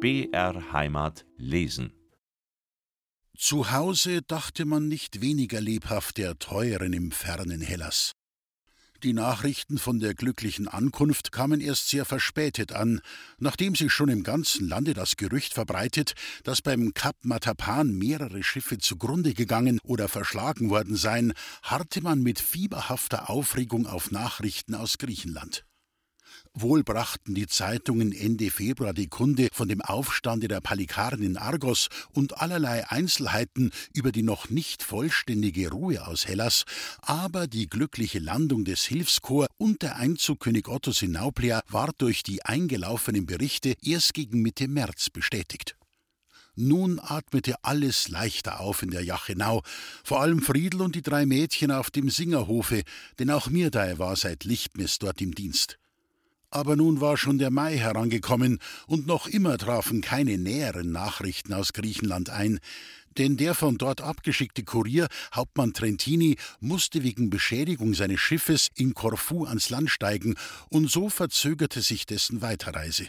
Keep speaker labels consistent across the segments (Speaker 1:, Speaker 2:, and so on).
Speaker 1: BR Heimat lesen.
Speaker 2: Zu Hause dachte man nicht weniger lebhaft der Teuren im fernen Hellas. Die Nachrichten von der glücklichen Ankunft kamen erst sehr verspätet an, nachdem sich schon im ganzen Lande das Gerücht verbreitet, dass beim Kap Matapan mehrere Schiffe zugrunde gegangen oder verschlagen worden seien, harrte man mit fieberhafter Aufregung auf Nachrichten aus Griechenland. Wohl brachten die Zeitungen Ende Februar die Kunde von dem Aufstande der Palikaren in Argos und allerlei Einzelheiten über die noch nicht vollständige Ruhe aus Hellas, aber die glückliche Landung des Hilfskorps und der Einzug König Ottos in Nauplia war durch die eingelaufenen Berichte erst gegen Mitte März bestätigt. Nun atmete alles leichter auf in der Jachenau, vor allem Friedel und die drei Mädchen auf dem Singerhofe, denn auch Mirdei war seit Lichtmess dort im Dienst. Aber nun war schon der Mai herangekommen, und noch immer trafen keine näheren Nachrichten aus Griechenland ein, denn der von dort abgeschickte Kurier, Hauptmann Trentini, musste wegen Beschädigung seines Schiffes in Korfu ans Land steigen, und so verzögerte sich dessen Weiterreise.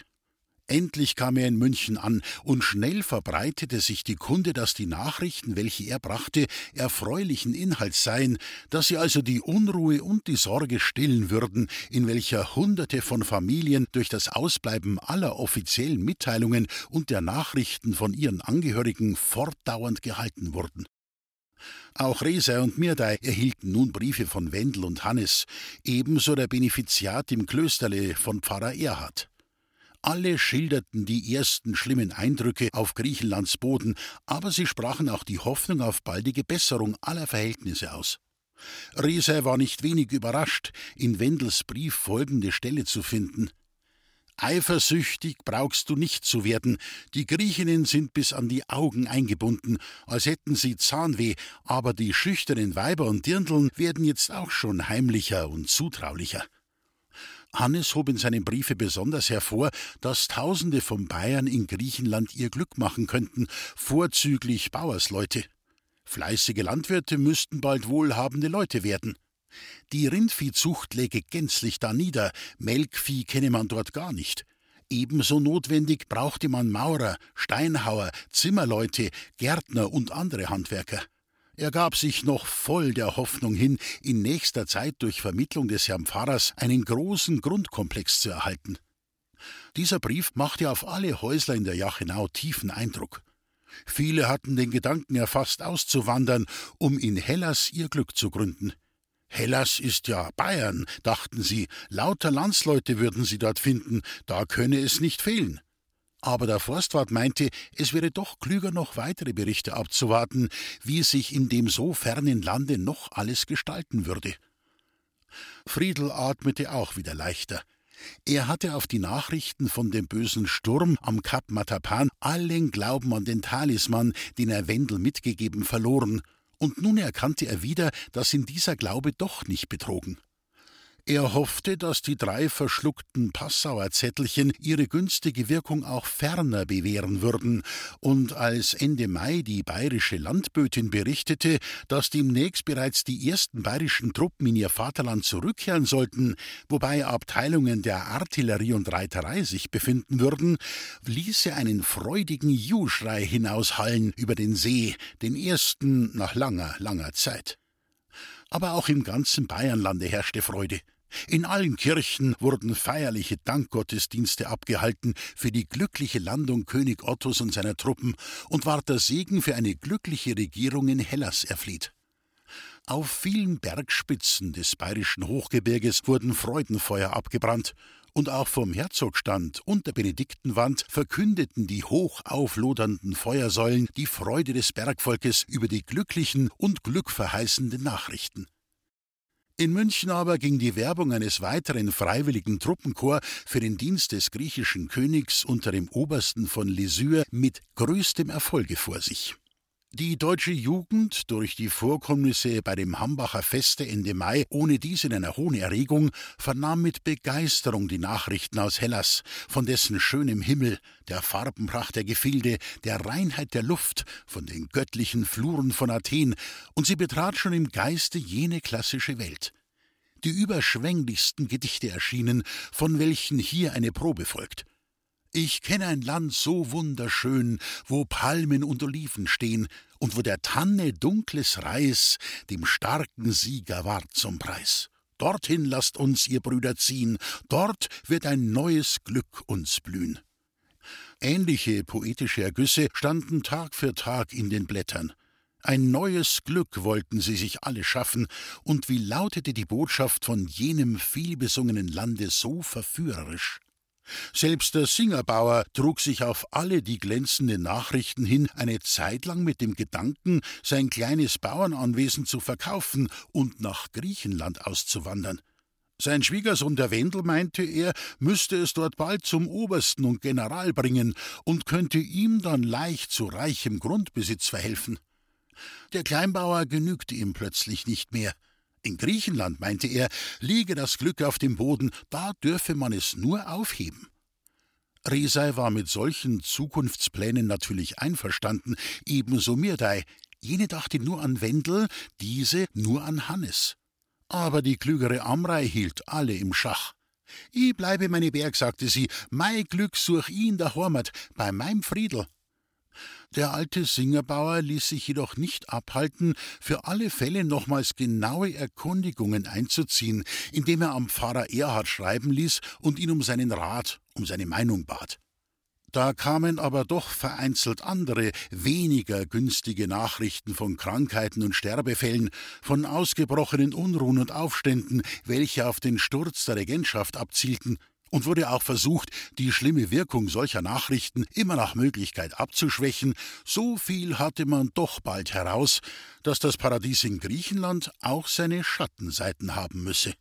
Speaker 2: Endlich kam er in München an, und schnell verbreitete sich die Kunde, dass die Nachrichten, welche er brachte, erfreulichen Inhalts seien, dass sie also die Unruhe und die Sorge stillen würden, in welcher Hunderte von Familien durch das Ausbleiben aller offiziellen Mitteilungen und der Nachrichten von ihren Angehörigen fortdauernd gehalten wurden. Auch Resa und Mirdei erhielten nun Briefe von Wendel und Hannes, ebenso der Benefiziat im Klösterle von Pfarrer Erhard. Alle schilderten die ersten schlimmen Eindrücke auf Griechenlands Boden, aber sie sprachen auch die Hoffnung auf baldige Besserung aller Verhältnisse aus. Riese war nicht wenig überrascht, in Wendels Brief folgende Stelle zu finden. Eifersüchtig brauchst du nicht zu werden, die Griechinnen sind bis an die Augen eingebunden, als hätten sie Zahnweh, aber die schüchternen Weiber und Dirndln werden jetzt auch schon heimlicher und zutraulicher. Hannes hob in seinem Briefe besonders hervor, dass Tausende von Bayern in Griechenland ihr Glück machen könnten, vorzüglich Bauersleute. Fleißige Landwirte müssten bald wohlhabende Leute werden. Die Rindviehzucht läge gänzlich da nieder, Melkvieh kenne man dort gar nicht. Ebenso notwendig brauchte man Maurer, Steinhauer, Zimmerleute, Gärtner und andere Handwerker. Er gab sich noch voll der Hoffnung hin, in nächster Zeit durch Vermittlung des Herrn Pfarrers einen großen Grundkomplex zu erhalten. Dieser Brief machte auf alle Häusler in der Jachenau tiefen Eindruck. Viele hatten den Gedanken erfasst, auszuwandern, um in Hellas ihr Glück zu gründen. Hellas ist ja Bayern, dachten sie, lauter Landsleute würden sie dort finden, da könne es nicht fehlen. Aber der Forstwart meinte, es wäre doch klüger, noch weitere Berichte abzuwarten, wie sich in dem so fernen Lande noch alles gestalten würde. Friedel atmete auch wieder leichter. Er hatte auf die Nachrichten von dem bösen Sturm am Kap Matapan allen Glauben an den Talisman, den er Wendel mitgegeben, verloren, und nun erkannte er wieder, dass ihn dieser Glaube doch nicht betrogen. Er hoffte, dass die drei verschluckten Passauer Zettelchen ihre günstige Wirkung auch ferner bewähren würden, und als Ende Mai die bayerische Landbötin berichtete, dass demnächst bereits die ersten bayerischen Truppen in ihr Vaterland zurückkehren sollten, wobei Abteilungen der Artillerie und Reiterei sich befinden würden, ließ er einen freudigen Juhschrei hinaushallen über den See, den ersten nach langer, langer Zeit. Aber auch im ganzen Bayernlande herrschte Freude. In allen Kirchen wurden feierliche Dankgottesdienste abgehalten für die glückliche Landung König Ottos und seiner Truppen und ward der Segen für eine glückliche Regierung in Hellas erfleht. Auf vielen Bergspitzen des bayerischen Hochgebirges wurden Freudenfeuer abgebrannt, und auch vom Herzogstand und der Benediktenwand verkündeten die hoch auflodernden Feuersäulen die Freude des Bergvolkes über die glücklichen und glückverheißenden Nachrichten. In München aber ging die Werbung eines weiteren freiwilligen Truppenkorps für den Dienst des griechischen Königs unter dem Obersten von Lysyr mit größtem Erfolge vor sich. Die deutsche Jugend, durch die Vorkommnisse bei dem Hambacher Feste Ende Mai ohne dies in einer hohen Erregung, vernahm mit Begeisterung die Nachrichten aus Hellas, von dessen schönem Himmel, der Farbenpracht der Gefilde, der Reinheit der Luft, von den göttlichen Fluren von Athen, und sie betrat schon im Geiste jene klassische Welt. Die überschwänglichsten Gedichte erschienen, von welchen hier eine Probe folgt. Ich kenne ein Land so wunderschön, wo Palmen und Oliven stehen und wo der Tanne dunkles Reis dem starken Sieger ward zum Preis. Dorthin lasst uns, ihr Brüder, ziehen, dort wird ein neues Glück uns blühen. Ähnliche poetische Ergüsse standen Tag für Tag in den Blättern. Ein neues Glück wollten sie sich alle schaffen, und wie lautete die Botschaft von jenem vielbesungenen Lande so verführerisch? Selbst der Singerbauer trug sich auf alle die glänzenden Nachrichten hin eine Zeit lang mit dem Gedanken, sein kleines Bauernanwesen zu verkaufen und nach Griechenland auszuwandern. Sein Schwiegersohn der Wendel meinte er, müsste es dort bald zum Obersten und General bringen und könnte ihm dann leicht zu reichem Grundbesitz verhelfen. Der Kleinbauer genügte ihm plötzlich nicht mehr. In Griechenland, meinte er, liege das Glück auf dem Boden, da dürfe man es nur aufheben. Resei war mit solchen Zukunftsplänen natürlich einverstanden, ebenso Mirdei. Jene dachte nur an Wendel, diese nur an Hannes. Aber die klügere Amrei hielt alle im Schach. I bleibe meine Berg, sagte sie, mei Glück such ihn der Hormat, bei meinem Friedel. Der alte Singerbauer ließ sich jedoch nicht abhalten, für alle Fälle nochmals genaue Erkundigungen einzuziehen, indem er am Pfarrer Erhard schreiben ließ und ihn um seinen Rat, um seine Meinung bat. Da kamen aber doch vereinzelt andere, weniger günstige Nachrichten von Krankheiten und Sterbefällen, von ausgebrochenen Unruhen und Aufständen, welche auf den Sturz der Regentschaft abzielten, und wurde auch versucht, die schlimme Wirkung solcher Nachrichten immer nach Möglichkeit abzuschwächen, so viel hatte man doch bald heraus, dass das Paradies in Griechenland auch seine Schattenseiten haben müsse.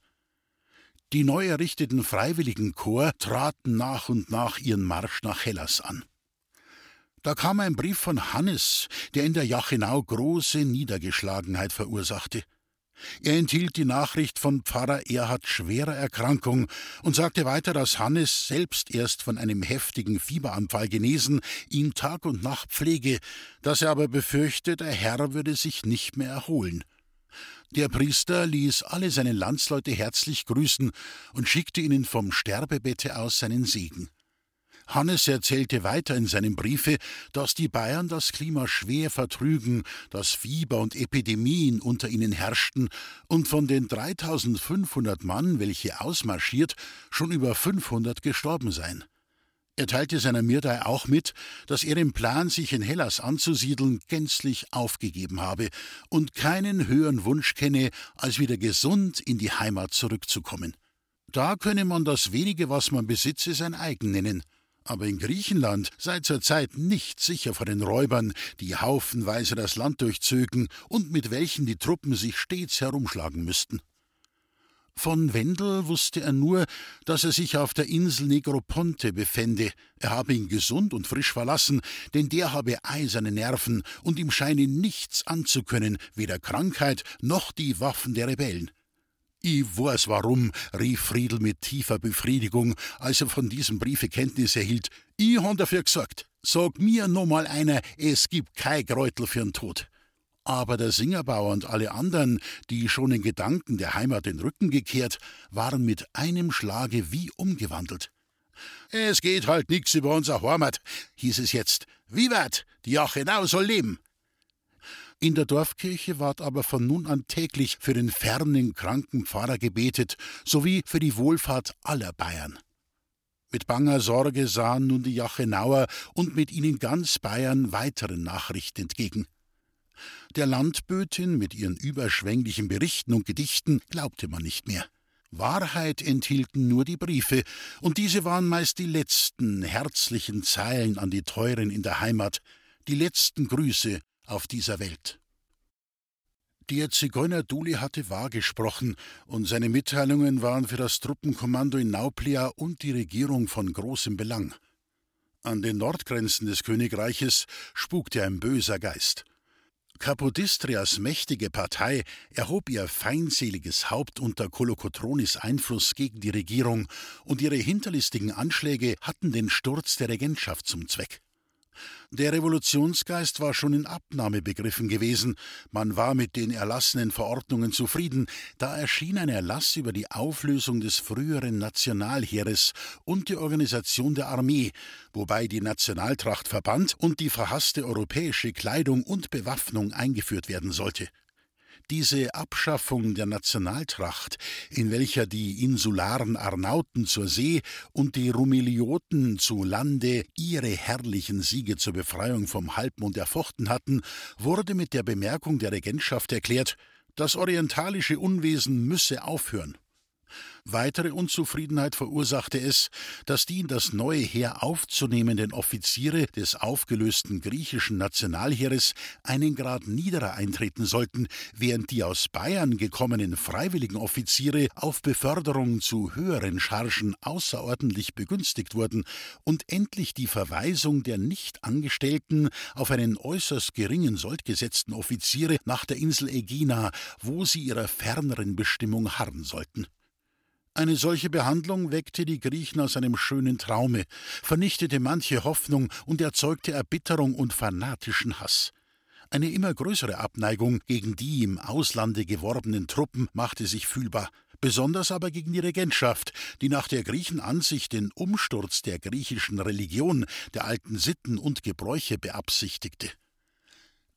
Speaker 2: Die neu errichteten Freiwilligen Chor traten nach und nach ihren Marsch nach Hellas an. Da kam ein Brief von Hannes, der in der Jachenau große Niedergeschlagenheit verursachte. Er enthielt die Nachricht von Pfarrer Erhard schwerer Erkrankung und sagte weiter, dass Hannes selbst erst von einem heftigen Fieberanfall genesen, ihn Tag und Nacht pflege, dass er aber befürchte, der Herr würde sich nicht mehr erholen. Der Priester ließ alle seine Landsleute herzlich grüßen und schickte ihnen vom Sterbebette aus seinen Segen. Hannes erzählte weiter in seinem Briefe, dass die Bayern das Klima schwer vertrügen, dass Fieber und Epidemien unter ihnen herrschten und von den 3500 Mann, welche ausmarschiert, schon über 500 gestorben seien. Er teilte seiner Mirdei auch mit, dass er den Plan, sich in Hellas anzusiedeln, gänzlich aufgegeben habe und keinen höheren Wunsch kenne, als wieder gesund in die Heimat zurückzukommen. Da könne man das wenige, was man besitze, sein eigen nennen. Aber in Griechenland sei zur Zeit nicht sicher vor den Räubern, die haufenweise das Land durchzögen und mit welchen die Truppen sich stets herumschlagen müssten. Von Wendel wusste er nur, dass er sich auf der Insel Negroponte befände. Er habe ihn gesund und frisch verlassen, denn der habe eiserne Nerven und ihm scheine nichts anzukönnen, weder Krankheit noch die Waffen der Rebellen. Ich weiß warum, rief Friedel mit tiefer Befriedigung, als er von diesem Briefe Kenntnis erhielt. Ich han dafür gesagt. Sag mir no mal einer, es gibt kein Gräutel für'n Tod. Aber der Singerbauer und alle anderen, die schon in Gedanken der Heimat den Rücken gekehrt, waren mit einem Schlage wie umgewandelt. Es geht halt nix über unser Heimat, hieß es jetzt. Vivat, die Achenau soll leben. In der Dorfkirche ward aber von nun an täglich für den fernen kranken Pfarrer gebetet, sowie für die Wohlfahrt aller Bayern. Mit banger Sorge sahen nun die Jachenauer und mit ihnen ganz Bayern weiteren Nachrichten entgegen. Der Landbötin mit ihren überschwänglichen Berichten und Gedichten glaubte man nicht mehr. Wahrheit enthielten nur die Briefe, und diese waren meist die letzten herzlichen Zeilen an die Teuren in der Heimat, die letzten Grüße auf dieser Welt. Der Zigeuner Duli hatte wahr gesprochen, und seine Mitteilungen waren für das Truppenkommando in Nauplia und die Regierung von großem Belang. An den Nordgrenzen des Königreiches spukte ein böser Geist. Kapodistrias mächtige Partei erhob ihr feindseliges Haupt unter Kolokotronis Einfluss gegen die Regierung, und ihre hinterlistigen Anschläge hatten den Sturz der Regentschaft zum Zweck. Der Revolutionsgeist war schon in Abnahme begriffen gewesen, man war mit den erlassenen Verordnungen zufrieden, da erschien ein Erlass über die Auflösung des früheren Nationalheeres und die Organisation der Armee, wobei die Nationaltracht verbannt und die verhasste europäische Kleidung und Bewaffnung eingeführt werden sollte. Diese Abschaffung der Nationaltracht, in welcher die insularen Arnauten zur See und die Rumilioten zu Lande ihre herrlichen Siege zur Befreiung vom Halbmond erfochten hatten, wurde mit der Bemerkung der Regentschaft erklärt, das orientalische Unwesen müsse aufhören. Weitere Unzufriedenheit verursachte es, dass die in das neue Heer aufzunehmenden Offiziere des aufgelösten griechischen Nationalheeres einen Grad niederer eintreten sollten, während die aus Bayern gekommenen freiwilligen Offiziere auf Beförderung zu höheren Chargen außerordentlich begünstigt wurden und endlich die Verweisung der nicht Angestellten auf einen äußerst geringen Sold gesetzten Offiziere nach der Insel Ägina, wo sie ihrer ferneren Bestimmung harren sollten. Eine solche Behandlung weckte die Griechen aus einem schönen Traume, vernichtete manche Hoffnung und erzeugte Erbitterung und fanatischen Hass. Eine immer größere Abneigung gegen die im Auslande geworbenen Truppen machte sich fühlbar, besonders aber gegen die Regentschaft, die nach der Griechenansicht den Umsturz der griechischen Religion, der alten Sitten und Gebräuche beabsichtigte.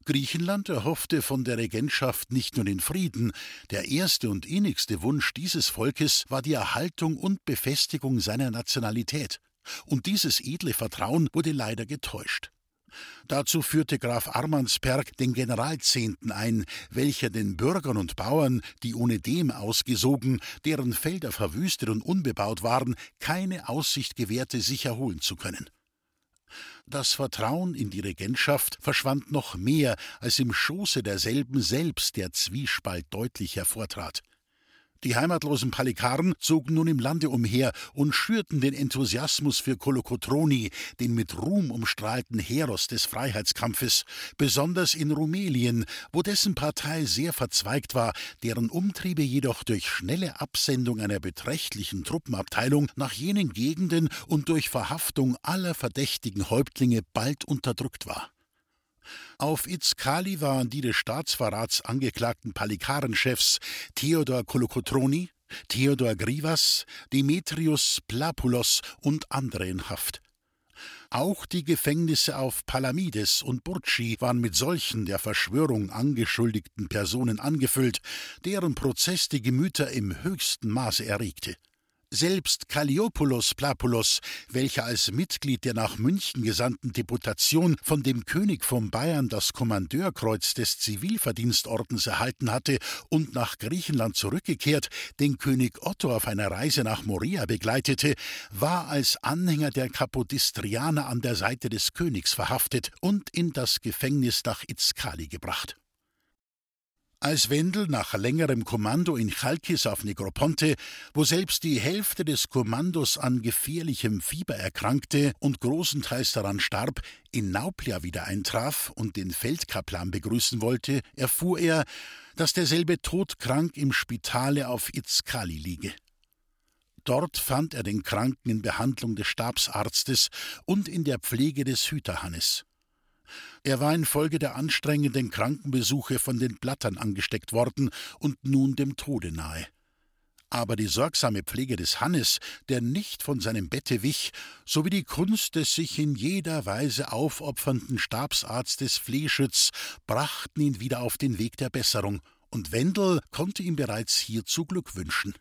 Speaker 2: Griechenland erhoffte von der Regentschaft nicht nur den Frieden, der erste und innigste Wunsch dieses Volkes war die Erhaltung und Befestigung seiner Nationalität, und dieses edle Vertrauen wurde leider getäuscht. Dazu führte Graf Armansperg den Generalzehnten ein, welcher den Bürgern und Bauern, die ohnedem ausgesogen, deren Felder verwüstet und unbebaut waren, keine Aussicht gewährte, sich erholen zu können. Das Vertrauen in die Regentschaft verschwand noch mehr, als im Schoße derselben selbst der Zwiespalt deutlich hervortrat. Die heimatlosen Palikaren zogen nun im Lande umher und schürten den Enthusiasmus für Kolokotroni, den mit Ruhm umstrahlten Heros des Freiheitskampfes, besonders in Rumelien, wo dessen Partei sehr verzweigt war, deren Umtriebe jedoch durch schnelle Absendung einer beträchtlichen Truppenabteilung nach jenen Gegenden und durch Verhaftung aller verdächtigen Häuptlinge bald unterdrückt war. Auf Itzkali waren die des Staatsverrats angeklagten Palikarenchefs Theodor Kolokotroni, Theodor Grivas, Demetrius Plapulos und andere in Haft. Auch die Gefängnisse auf Palamides und Burci waren mit solchen der Verschwörung angeschuldigten Personen angefüllt, deren Prozess die Gemüter im höchsten Maße erregte. Selbst Kalliopoulos Plapulos, welcher als Mitglied der nach München gesandten Deputation von dem König von Bayern das Kommandeurkreuz des Zivilverdienstordens erhalten hatte und nach Griechenland zurückgekehrt, den König Otto auf einer Reise nach Moria begleitete, war als Anhänger der Kapodistrianer an der Seite des Königs verhaftet und in das Gefängnis nach Itzkali gebracht. Als Wendel nach längerem Kommando in Chalkis auf Negroponte, wo selbst die Hälfte des Kommandos an gefährlichem Fieber erkrankte und großenteils daran starb, in Nauplia wieder eintraf und den Feldkaplan begrüßen wollte, erfuhr er, dass derselbe todkrank im Spitale auf Itzkali liege. Dort fand er den Kranken in Behandlung des Stabsarztes und in der Pflege des Hüterhannes. Er war infolge der anstrengenden Krankenbesuche von den Blattern angesteckt worden und nun dem Tode nahe. Aber die sorgsame Pflege des Hannes, der nicht von seinem Bette wich, sowie die Kunst des sich in jeder Weise aufopfernden Stabsarztes Fleeschütz brachten ihn wieder auf den Weg der Besserung, und Wendel konnte ihm bereits hierzu Glück wünschen.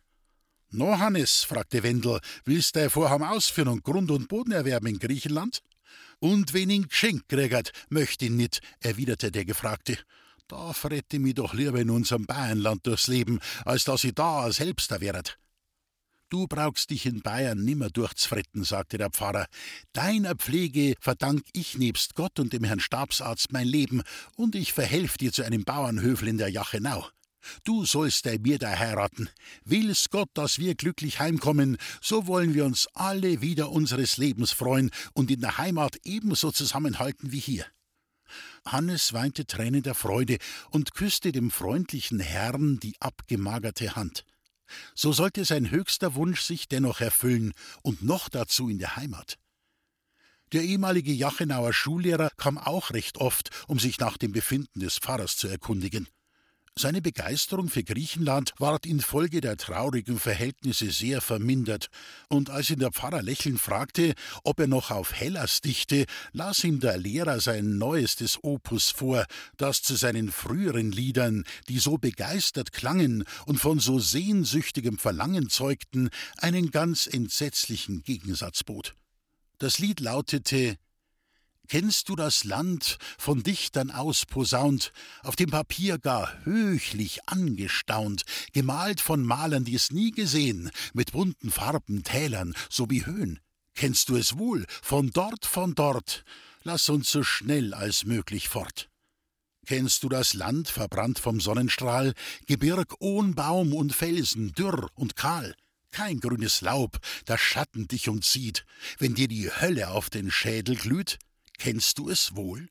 Speaker 2: No, Hannes, fragte Wendel, willst dein Vorhaben ausführen und Grund und Boden erwerben in Griechenland? Und wenig geschenkt kriegert, möcht ihn nit, erwiderte der Gefragte. Da frette mi doch lieber in unserem Bayernland durchs Leben, als dass ich da selbster wäret. Du brauchst dich in Bayern nimmer durchzufretten, sagte der Pfarrer. Deiner Pflege verdank ich nebst Gott und dem Herrn Stabsarzt mein Leben, und ich verhelf dir zu einem Bauernhöfel in der Jachenau. Du sollst bei mir da heiraten. Will's Gott, dass wir glücklich heimkommen, so wollen wir uns alle wieder unseres Lebens freuen und in der Heimat ebenso zusammenhalten wie hier. Hannes weinte Tränen der Freude und küsste dem freundlichen Herrn die abgemagerte Hand. So sollte sein höchster Wunsch sich dennoch erfüllen und noch dazu in der Heimat. Der ehemalige Jachenauer Schullehrer kam auch recht oft, um sich nach dem Befinden des Pfarrers zu erkundigen. Seine Begeisterung für Griechenland ward infolge der traurigen Verhältnisse sehr vermindert, und als ihn der Pfarrer lächelnd fragte, ob er noch auf Hellas dichte, las ihm der Lehrer sein neuestes Opus vor, das zu seinen früheren Liedern, die so begeistert klangen und von so sehnsüchtigem Verlangen zeugten, einen ganz entsetzlichen Gegensatz bot. Das Lied lautete Kennst du das Land, von Dichtern ausposaunt, auf dem Papier gar höchlich angestaunt, gemalt von Malern, die es nie gesehen, mit bunten Farben, Tälern sowie Höhen? Kennst du es wohl, von dort, von dort, lass uns so schnell als möglich fort. Kennst du das Land, verbrannt vom Sonnenstrahl, Gebirg ohn Baum und Felsen, dürr und kahl? Kein grünes Laub, das Schatten dich umzieht, wenn dir die Hölle auf den Schädel glüht? Kennst du es wohl?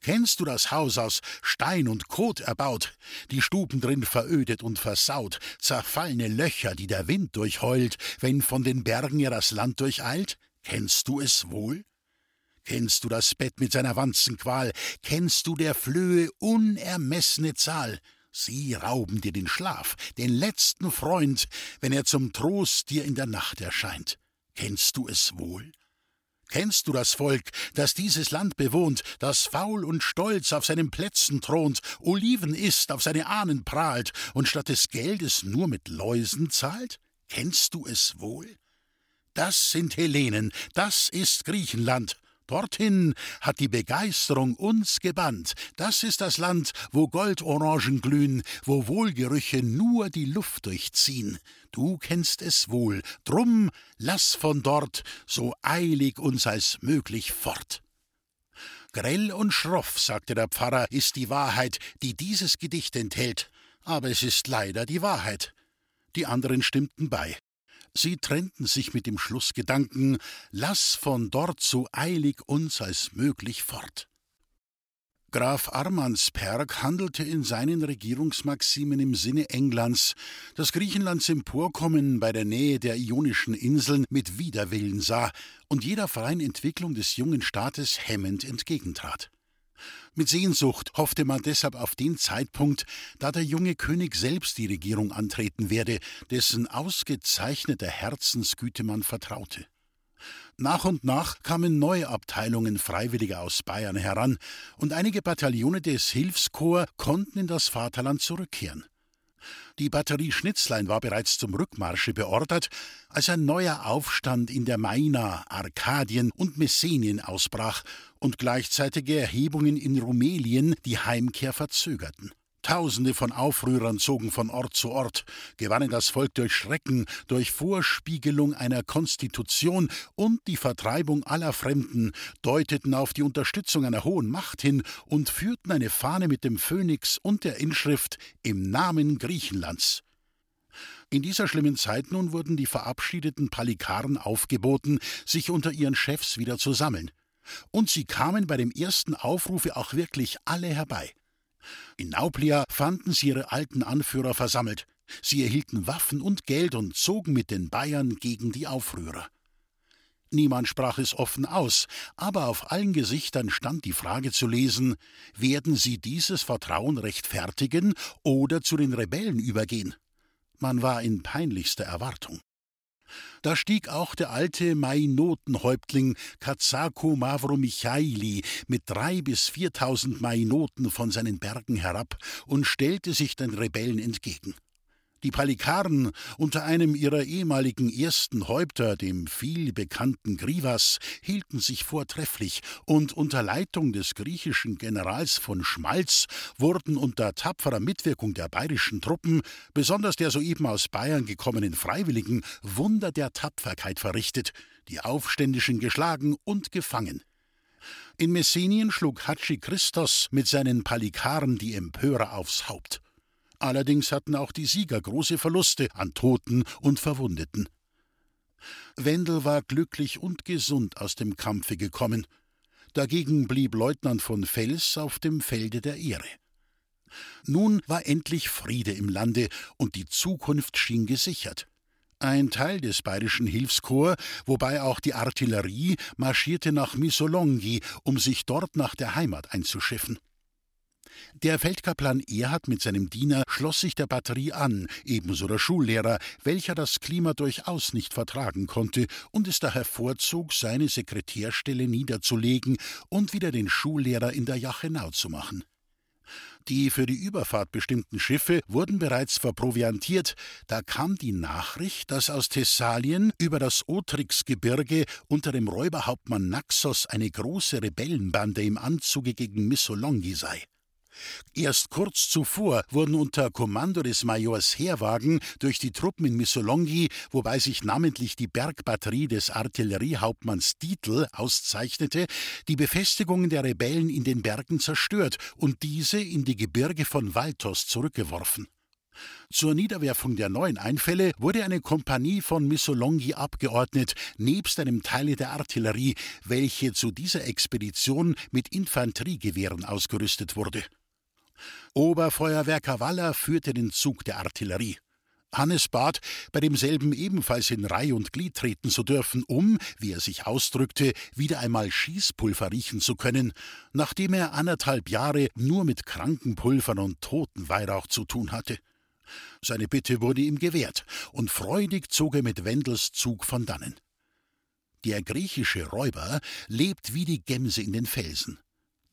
Speaker 2: Kennst du das Haus aus Stein und Kot erbaut, die Stuben drin verödet und versaut, zerfallene Löcher, die der Wind durchheult, wenn von den Bergen er das Land durcheilt? Kennst du es wohl? Kennst du das Bett mit seiner Wanzenqual? Kennst du der Flöhe unermessene Zahl? Sie rauben dir den Schlaf, den letzten Freund, wenn er zum Trost dir in der Nacht erscheint. Kennst du es wohl? Kennst du das Volk, das dieses Land bewohnt, das faul und stolz auf seinen Plätzen thront, Oliven isst, auf seine Ahnen prahlt und statt des Geldes nur mit Läusen zahlt? Kennst du es wohl? Das sind Hellenen, das ist Griechenland, Dorthin hat die Begeisterung uns gebannt. Das ist das Land, wo Goldorangen glühen, wo Wohlgerüche nur die Luft durchziehen. Du kennst es wohl, drum lass von dort so eilig uns als möglich fort. Grell und schroff, sagte der Pfarrer, ist die Wahrheit, die dieses Gedicht enthält, aber es ist leider die Wahrheit. Die anderen stimmten bei. Sie trennten sich mit dem Schlussgedanken Lass von dort so eilig uns als möglich fort. Graf Armansperg handelte in seinen Regierungsmaximen im Sinne Englands, das Griechenlands Emporkommen bei der Nähe der Ionischen Inseln mit Widerwillen sah und jeder freien Entwicklung des jungen Staates hemmend entgegentrat. Mit Sehnsucht hoffte man deshalb auf den Zeitpunkt, da der junge König selbst die Regierung antreten werde, dessen ausgezeichneter Herzensgüte man vertraute. Nach und nach kamen neue Abteilungen Freiwilliger aus Bayern heran, und einige Bataillone des Hilfskorps konnten in das Vaterland zurückkehren. Die Batterie Schnitzlein war bereits zum Rückmarsche beordert, als ein neuer Aufstand in der Maina, Arkadien und Messenien ausbrach und gleichzeitige Erhebungen in Rumelien die Heimkehr verzögerten. Tausende von Aufrührern zogen von Ort zu Ort, gewannen das Volk durch Schrecken, durch Vorspiegelung einer Konstitution und die Vertreibung aller Fremden, deuteten auf die Unterstützung einer hohen Macht hin und führten eine Fahne mit dem Phönix und der Inschrift im Namen Griechenlands. In dieser schlimmen Zeit nun wurden die verabschiedeten Palikaren aufgeboten, sich unter ihren Chefs wieder zu sammeln. Und sie kamen bei dem ersten Aufrufe auch wirklich alle herbei. In Nauplia fanden sie ihre alten Anführer versammelt. Sie erhielten Waffen und Geld und zogen mit den Bayern gegen die Aufrührer. Niemand sprach es offen aus, aber auf allen Gesichtern stand die Frage zu lesen Werden sie dieses Vertrauen rechtfertigen oder zu den Rebellen übergehen? Man war in peinlichster Erwartung. Da stieg auch der alte Mainotenhäuptling Kazako Mavro Michaili mit drei bis viertausend Mainoten von seinen Bergen herab und stellte sich den Rebellen entgegen. Die Palikaren unter einem ihrer ehemaligen ersten Häupter, dem vielbekannten Grivas, hielten sich vortrefflich und unter Leitung des griechischen Generals von Schmalz wurden unter tapferer Mitwirkung der bayerischen Truppen, besonders der soeben aus Bayern gekommenen Freiwilligen, Wunder der Tapferkeit verrichtet, die Aufständischen geschlagen und gefangen. In Messenien schlug Hatschi Christos mit seinen Palikaren die Empörer aufs Haupt. Allerdings hatten auch die Sieger große Verluste an Toten und Verwundeten. Wendel war glücklich und gesund aus dem Kampfe gekommen. Dagegen blieb Leutnant von Fels auf dem Felde der Ehre. Nun war endlich Friede im Lande und die Zukunft schien gesichert. Ein Teil des bayerischen Hilfskorps, wobei auch die Artillerie, marschierte nach Missolonghi, um sich dort nach der Heimat einzuschiffen. Der Feldkaplan Erhard mit seinem Diener schloss sich der Batterie an, ebenso der Schullehrer, welcher das Klima durchaus nicht vertragen konnte und es daher vorzog, seine Sekretärstelle niederzulegen und wieder den Schullehrer in der Jachenau zu machen. Die für die Überfahrt bestimmten Schiffe wurden bereits verproviantiert, da kam die Nachricht, dass aus Thessalien über das Otrixgebirge unter dem Räuberhauptmann Naxos eine große Rebellenbande im Anzuge gegen Missolonghi sei. Erst kurz zuvor wurden unter Kommando des Majors Heerwagen durch die Truppen in Missolonghi, wobei sich namentlich die Bergbatterie des Artilleriehauptmanns Dietl auszeichnete, die Befestigungen der Rebellen in den Bergen zerstört und diese in die Gebirge von Valtos zurückgeworfen. Zur Niederwerfung der neuen Einfälle wurde eine Kompanie von Missolonghi abgeordnet, nebst einem Teil der Artillerie, welche zu dieser Expedition mit Infanteriegewehren ausgerüstet wurde. Oberfeuerwerker Waller führte den Zug der Artillerie. Hannes bat, bei demselben ebenfalls in Reih und Glied treten zu dürfen, um, wie er sich ausdrückte, wieder einmal Schießpulver riechen zu können, nachdem er anderthalb Jahre nur mit Krankenpulvern und Totenweihrauch zu tun hatte. Seine Bitte wurde ihm gewährt, und freudig zog er mit Wendels Zug von dannen. Der griechische Räuber lebt wie die Gemse in den Felsen.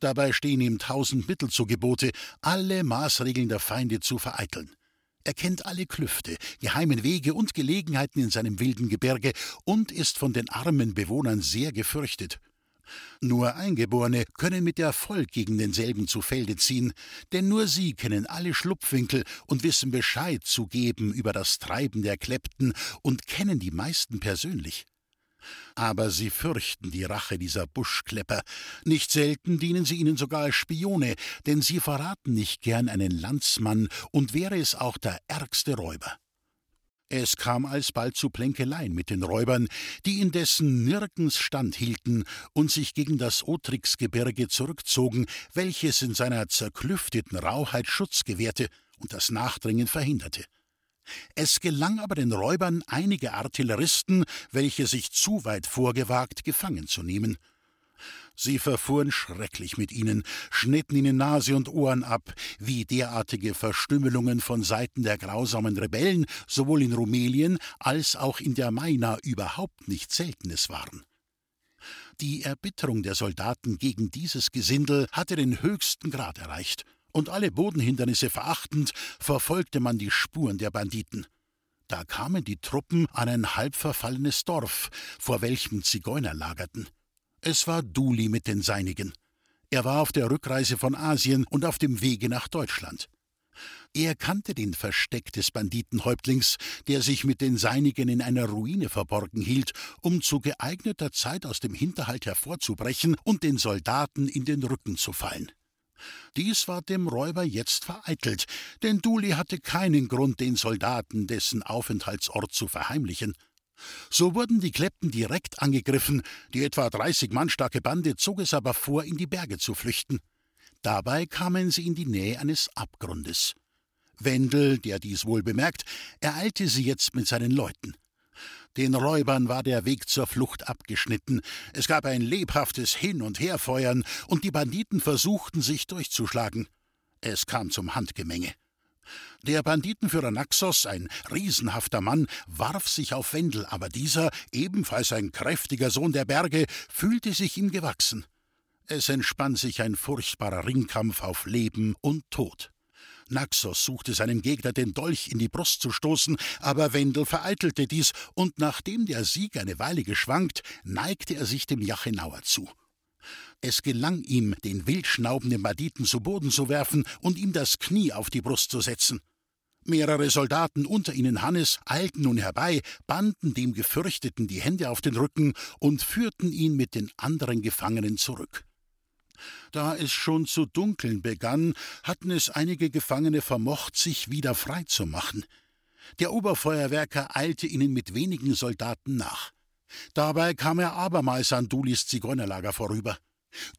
Speaker 2: Dabei stehen ihm tausend Mittel zu Gebote, alle Maßregeln der Feinde zu vereiteln. Er kennt alle Klüfte, geheimen Wege und Gelegenheiten in seinem wilden Gebirge und ist von den armen Bewohnern sehr gefürchtet. Nur Eingeborene können mit Erfolg gegen denselben zu Felde ziehen, denn nur sie kennen alle Schlupfwinkel und wissen Bescheid zu geben über das Treiben der Klepten und kennen die meisten persönlich. Aber sie fürchten die Rache dieser Buschklepper. Nicht selten dienen sie ihnen sogar als Spione, denn sie verraten nicht gern einen Landsmann und wäre es auch der ärgste Räuber. Es kam alsbald zu Plänkeleien mit den Räubern, die indessen nirgends standhielten und sich gegen das Otrixgebirge zurückzogen, welches in seiner zerklüfteten Rauheit Schutz gewährte und das Nachdringen verhinderte. Es gelang aber den Räubern, einige Artilleristen, welche sich zu weit vorgewagt, gefangen zu nehmen. Sie verfuhren schrecklich mit ihnen, schnitten ihnen Nase und Ohren ab, wie derartige Verstümmelungen von Seiten der grausamen Rebellen sowohl in Rumelien als auch in der Maina überhaupt nicht Seltenes waren. Die Erbitterung der Soldaten gegen dieses Gesindel hatte den höchsten Grad erreicht und alle Bodenhindernisse verachtend, verfolgte man die Spuren der Banditen. Da kamen die Truppen an ein halb verfallenes Dorf, vor welchem Zigeuner lagerten. Es war Duli mit den Seinigen. Er war auf der Rückreise von Asien und auf dem Wege nach Deutschland. Er kannte den Versteck des Banditenhäuptlings, der sich mit den Seinigen in einer Ruine verborgen hielt, um zu geeigneter Zeit aus dem Hinterhalt hervorzubrechen und den Soldaten in den Rücken zu fallen. Dies war dem Räuber jetzt vereitelt, denn Duli hatte keinen Grund, den Soldaten dessen Aufenthaltsort zu verheimlichen. So wurden die Klepten direkt angegriffen, die etwa dreißig Mann starke Bande zog es aber vor, in die Berge zu flüchten. Dabei kamen sie in die Nähe eines Abgrundes. Wendel, der dies wohl bemerkt, ereilte sie jetzt mit seinen Leuten. Den Räubern war der Weg zur Flucht abgeschnitten. Es gab ein lebhaftes Hin- und Herfeuern, und die Banditen versuchten, sich durchzuschlagen. Es kam zum Handgemenge. Der Banditenführer Naxos, ein riesenhafter Mann, warf sich auf Wendel, aber dieser, ebenfalls ein kräftiger Sohn der Berge, fühlte sich ihm gewachsen. Es entspann sich ein furchtbarer Ringkampf auf Leben und Tod. Naxos suchte seinem Gegner den Dolch in die Brust zu stoßen, aber Wendel vereitelte dies, und nachdem der Sieg eine Weile geschwankt, neigte er sich dem Jachenauer zu. Es gelang ihm, den wildschnaubenden Banditen zu Boden zu werfen und ihm das Knie auf die Brust zu setzen. Mehrere Soldaten, unter ihnen Hannes, eilten nun herbei, banden dem Gefürchteten die Hände auf den Rücken und führten ihn mit den anderen Gefangenen zurück. Da es schon zu dunkeln begann, hatten es einige Gefangene vermocht, sich wieder frei zu machen. Der Oberfeuerwerker eilte ihnen mit wenigen Soldaten nach. Dabei kam er abermals an Dulis Zigeunerlager vorüber.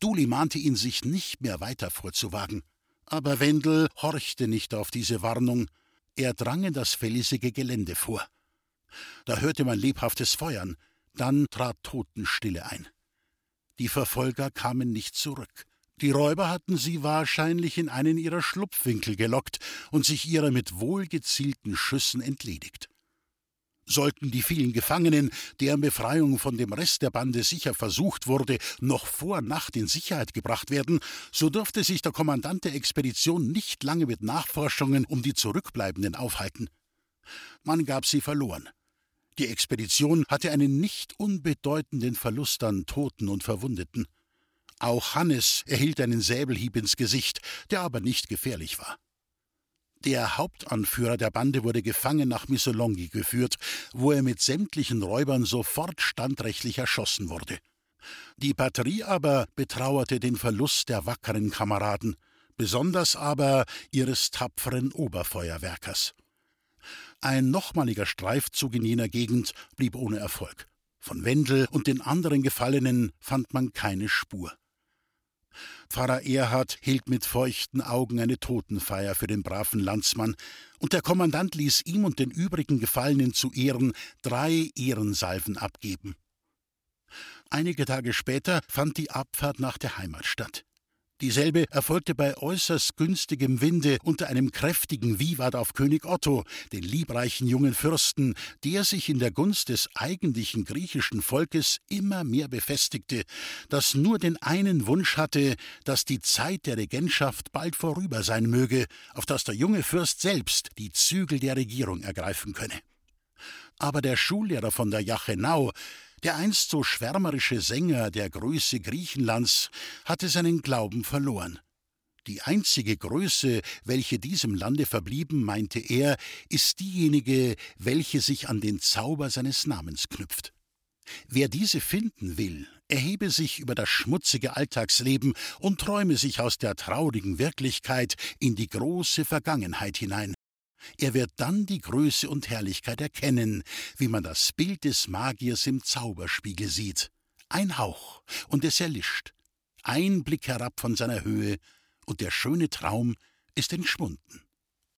Speaker 2: Duli mahnte ihn, sich nicht mehr weiter vorzuwagen. Aber Wendel horchte nicht auf diese Warnung. Er drang in das felsige Gelände vor. Da hörte man lebhaftes Feuern, dann trat Totenstille ein. Die Verfolger kamen nicht zurück. Die Räuber hatten sie wahrscheinlich in einen ihrer Schlupfwinkel gelockt und sich ihrer mit wohlgezielten Schüssen entledigt. Sollten die vielen Gefangenen, deren Befreiung von dem Rest der Bande sicher versucht wurde, noch vor Nacht in Sicherheit gebracht werden, so durfte sich der Kommandant der Expedition nicht lange mit Nachforschungen um die Zurückbleibenden aufhalten. Man gab sie verloren. Die Expedition hatte einen nicht unbedeutenden Verlust an Toten und Verwundeten. Auch Hannes erhielt einen Säbelhieb ins Gesicht, der aber nicht gefährlich war. Der Hauptanführer der Bande wurde gefangen nach Missolonghi geführt, wo er mit sämtlichen Räubern sofort standrechtlich erschossen wurde. Die Batterie aber betrauerte den Verlust der wackeren Kameraden, besonders aber ihres tapferen Oberfeuerwerkers. Ein nochmaliger Streifzug in jener Gegend blieb ohne Erfolg. Von Wendel und den anderen Gefallenen fand man keine Spur. Pfarrer Erhard hielt mit feuchten Augen eine Totenfeier für den braven Landsmann, und der Kommandant ließ ihm und den übrigen Gefallenen zu Ehren drei Ehrensalven abgeben. Einige Tage später fand die Abfahrt nach der Heimat statt. Dieselbe erfolgte bei äußerst günstigem Winde unter einem kräftigen Vivat auf König Otto, den liebreichen jungen Fürsten, der sich in der Gunst des eigentlichen griechischen Volkes immer mehr befestigte, das nur den einen Wunsch hatte, dass die Zeit der Regentschaft bald vorüber sein möge, auf dass der junge Fürst selbst die Zügel der Regierung ergreifen könne. Aber der Schullehrer von der Jachenau, der einst so schwärmerische Sänger der Größe Griechenlands hatte seinen Glauben verloren. Die einzige Größe, welche diesem Lande verblieben, meinte er, ist diejenige, welche sich an den Zauber seines Namens knüpft. Wer diese finden will, erhebe sich über das schmutzige Alltagsleben und träume sich aus der traurigen Wirklichkeit in die große Vergangenheit hinein. Er wird dann die Größe und Herrlichkeit erkennen, wie man das Bild des Magiers im Zauberspiegel sieht. Ein Hauch, und es erlischt. Ein Blick herab von seiner Höhe, und der schöne Traum ist entschwunden.